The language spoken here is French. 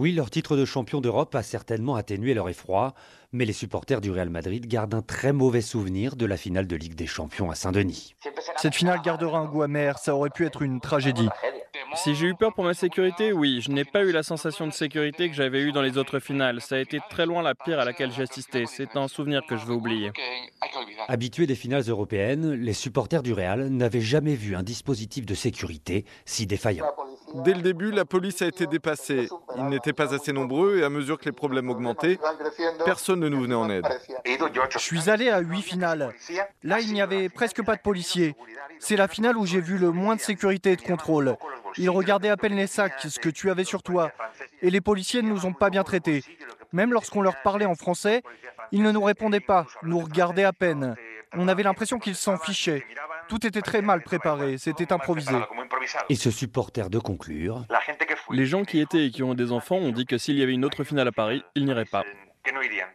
Oui, leur titre de champion d'Europe a certainement atténué leur effroi, mais les supporters du Real Madrid gardent un très mauvais souvenir de la finale de Ligue des Champions à Saint-Denis. Cette finale gardera un goût amer, ça aurait pu être une tragédie. Si j'ai eu peur pour ma sécurité, oui, je n'ai pas eu la sensation de sécurité que j'avais eu dans les autres finales. Ça a été très loin la pire à laquelle j'ai assisté. C'est un souvenir que je veux oublier. Habitués des finales européennes, les supporters du Real n'avaient jamais vu un dispositif de sécurité si défaillant. Dès le début, la police a été dépassée. Ils n'étaient pas assez nombreux et à mesure que les problèmes augmentaient, personne ne nous venait en aide. Je suis allé à huit finales. Là, il n'y avait presque pas de policiers. C'est la finale où j'ai vu le moins de sécurité et de contrôle. Ils regardaient à peine les sacs, ce que tu avais sur toi. Et les policiers ne nous ont pas bien traités. Même lorsqu'on leur parlait en français, ils ne nous répondaient pas, nous regardaient à peine. On avait l'impression qu'ils s'en fichaient. Tout était très mal préparé, c'était improvisé. Et ce supporter de conclure. Les gens qui étaient et qui ont des enfants ont dit que s'il y avait une autre finale à Paris, ils n'iraient pas.